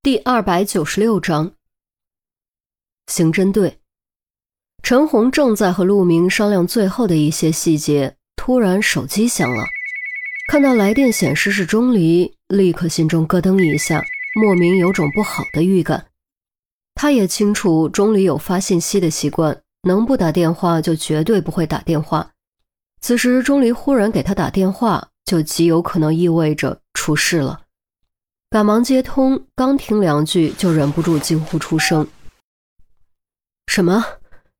第二百九十六章，刑侦队。陈红正在和陆明商量最后的一些细节，突然手机响了。看到来电显示是钟离，立刻心中咯噔一下，莫名有种不好的预感。他也清楚钟离有发信息的习惯，能不打电话就绝对不会打电话。此时钟离忽然给他打电话，就极有可能意味着出事了。赶忙接通，刚听两句就忍不住惊呼出声：“什么？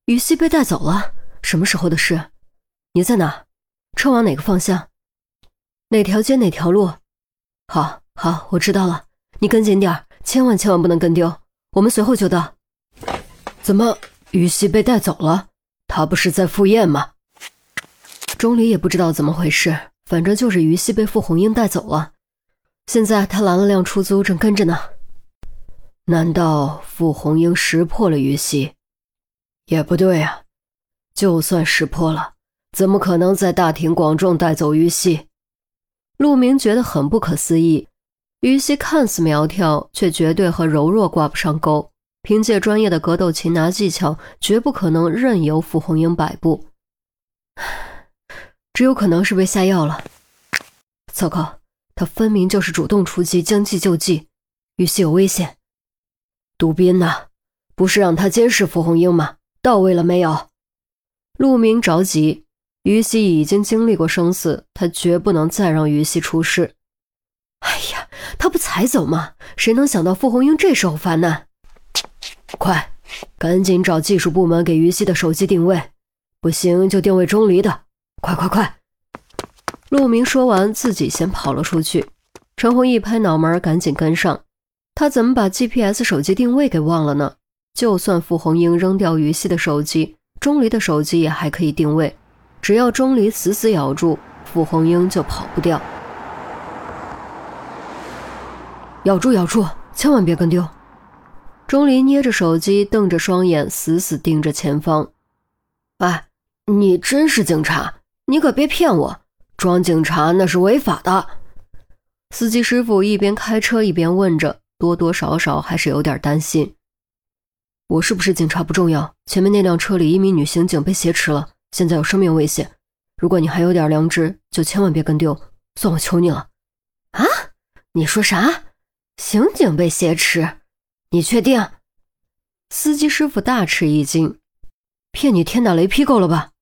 于西被带走了？什么时候的事？你在哪？车往哪个方向？哪条街哪条路？好，好，我知道了。你跟紧点千万千万不能跟丢。我们随后就到。怎么，于西被带走了？他不是在赴宴吗？”钟离也不知道怎么回事，反正就是于西被傅红英带走了。现在他拦了辆出租，正跟着呢。难道傅红英识破了于西？也不对啊，就算识破了，怎么可能在大庭广众带走于西？陆明觉得很不可思议。于西看似苗条，却绝对和柔弱挂不上钩。凭借专业的格斗擒拿技巧，绝不可能任由傅红英摆布。只有可能是被下药了。糟糕！他分明就是主动出击，将计就计，于西有危险。杜宾呢？不是让他监视傅红英吗？到位了没有？陆明着急，于西已经经历过生死，他绝不能再让于西出事。哎呀，他不才走吗？谁能想到傅红英这时候发难？快，赶紧找技术部门给于西的手机定位，不行就定位钟离的。快快快！陆明说完，自己先跑了出去。陈红一拍脑门，赶紧跟上。他怎么把 GPS 手机定位给忘了呢？就算傅红英扔掉于西的手机，钟离的手机也还可以定位。只要钟离死死咬住，傅红英就跑不掉。咬住，咬住，千万别跟丢！钟离捏着手机，瞪着双眼，死死盯着前方。哎，你真是警察？你可别骗我！装警察那是违法的。司机师傅一边开车一边问着，多多少少还是有点担心。我是不是警察不重要，前面那辆车里一名女刑警被挟持了，现在有生命危险。如果你还有点良知，就千万别跟丢，算我求你了。啊？你说啥？刑警被挟持？你确定？司机师傅大吃一惊，骗你天打雷劈够了吧？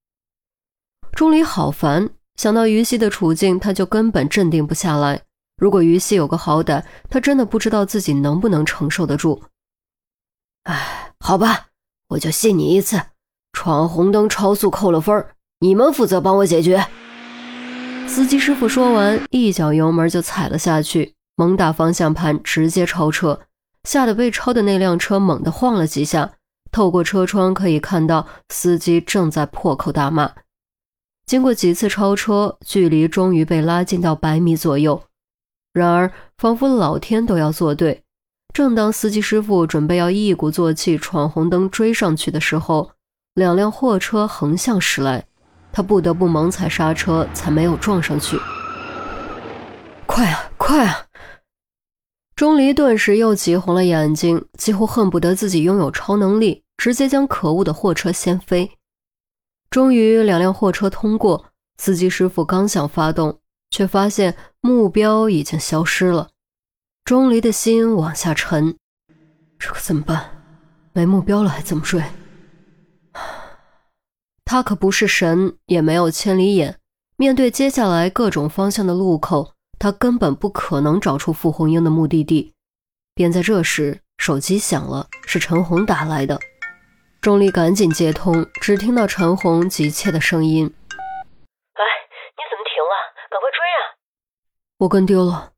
钟离好烦。想到于西的处境，他就根本镇定不下来。如果于西有个好歹，他真的不知道自己能不能承受得住。哎，好吧，我就信你一次。闯红灯超速扣了分你们负责帮我解决。司机师傅说完，一脚油门就踩了下去，猛打方向盘，直接超车，吓得被超的那辆车猛地晃了几下。透过车窗可以看到，司机正在破口大骂。经过几次超车，距离终于被拉近到百米左右。然而，仿佛老天都要作对。正当司机师傅准备要一鼓作气闯红灯追上去的时候，两辆货车横向驶来，他不得不猛踩刹车，才没有撞上去。快啊，快啊！钟离顿时又急红了眼睛，几乎恨不得自己拥有超能力，直接将可恶的货车掀飞。终于，两辆货车通过。司机师傅刚想发动，却发现目标已经消失了。钟离的心往下沉，这可怎么办？没目标了还怎么追？他可不是神，也没有千里眼。面对接下来各种方向的路口，他根本不可能找出傅红英的目的地。便在这时，手机响了，是陈红打来的。钟离赶紧接通，只听到陈红急切的声音：“喂，你怎么停了？赶快追啊！”我跟丢了。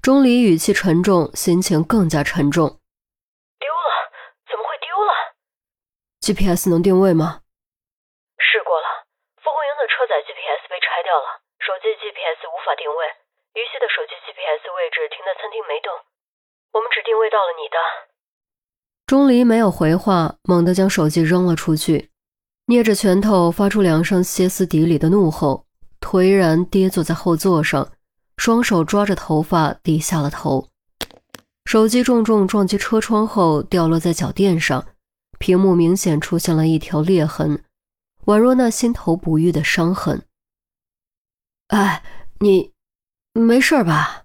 钟离语气沉重，心情更加沉重。丢了？怎么会丢了？GPS 能定位吗？试过了，傅红英的车载 GPS 被拆掉了，手机 GPS 无法定位。于西的手机 GPS 位置停在餐厅没动，我们只定位到了你的。钟离没有回话，猛地将手机扔了出去，捏着拳头发出两声歇斯底里的怒吼，颓然跌坐在后座上，双手抓着头发低下了头。手机重重撞击车窗后掉落在脚垫上，屏幕明显出现了一条裂痕，宛若那心头不愈的伤痕。哎，你没事吧？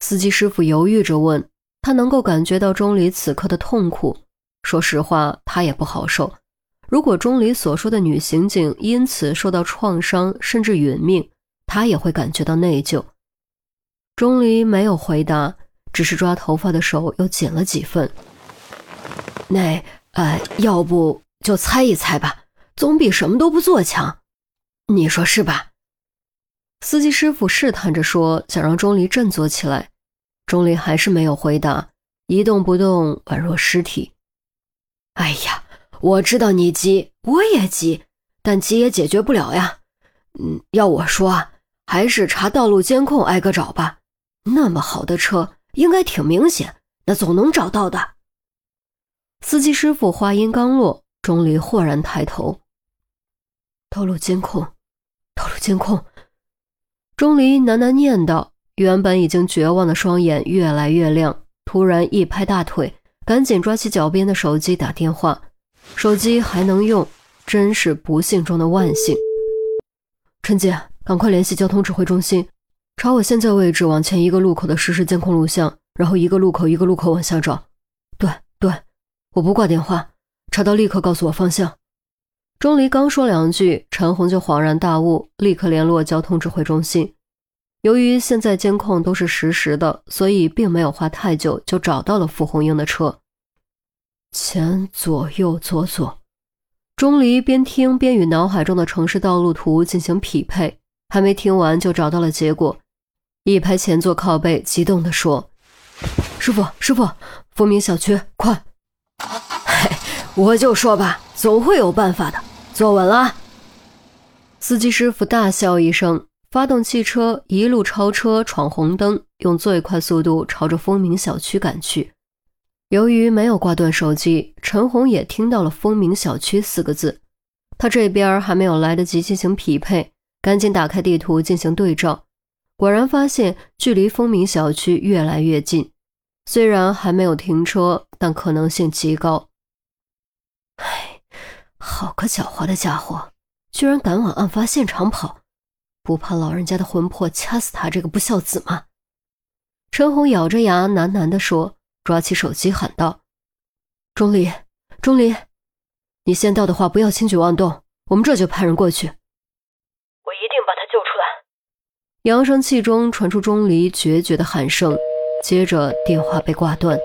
司机师傅犹豫着问他，能够感觉到钟离此刻的痛苦。说实话，他也不好受。如果钟离所说的女刑警因此受到创伤，甚至殒命，他也会感觉到内疚。钟离没有回答。只是抓头发的手又紧了几分。那，呃，要不就猜一猜吧，总比什么都不做强。你说是吧？司机师傅试探着说，想让钟离振作起来。钟离还是没有回答，一动不动，宛若尸体。哎呀，我知道你急，我也急，但急也解决不了呀。嗯，要我说啊，还是查道路监控挨个找吧。那么好的车。应该挺明显，那总能找到的。司机师傅话音刚落，钟离豁然抬头，道路监控，道路监控。钟离喃喃念道，原本已经绝望的双眼越来越亮，突然一拍大腿，赶紧抓起脚边的手机打电话。手机还能用，真是不幸中的万幸。陈姐，赶快联系交通指挥中心。查我现在位置往前一个路口的实时监控录像，然后一个路口一个路口往下找。对对，我不挂电话，查到立刻告诉我方向。钟离刚说两句，陈红就恍然大悟，立刻联络交通指挥中心。由于现在监控都是实时的，所以并没有花太久就找到了傅红英的车。前左右左左，钟离边听边与脑海中的城市道路图进行匹配，还没听完就找到了结果。一拍前座靠背，激动地说：“师傅，师傅，风鸣小区，快！我就说吧，总会有办法的。坐稳了。”司机师傅大笑一声，发动汽车，一路超车闯红灯，用最快速度朝着风鸣小区赶去。由于没有挂断手机，陈红也听到了“风鸣小区”四个字。他这边还没有来得及进行匹配，赶紧打开地图进行对照。果然发现距离风鸣小区越来越近，虽然还没有停车，但可能性极高。唉，好个狡猾的家伙，居然敢往案发现场跑，不怕老人家的魂魄掐死他这个不孝子吗？陈红咬着牙喃喃地说，抓起手机喊道：“钟离，钟离，你先到的话不要轻举妄动，我们这就派人过去。”我一定把他救出来扬声器中传出钟离决绝的喊声，接着电话被挂断。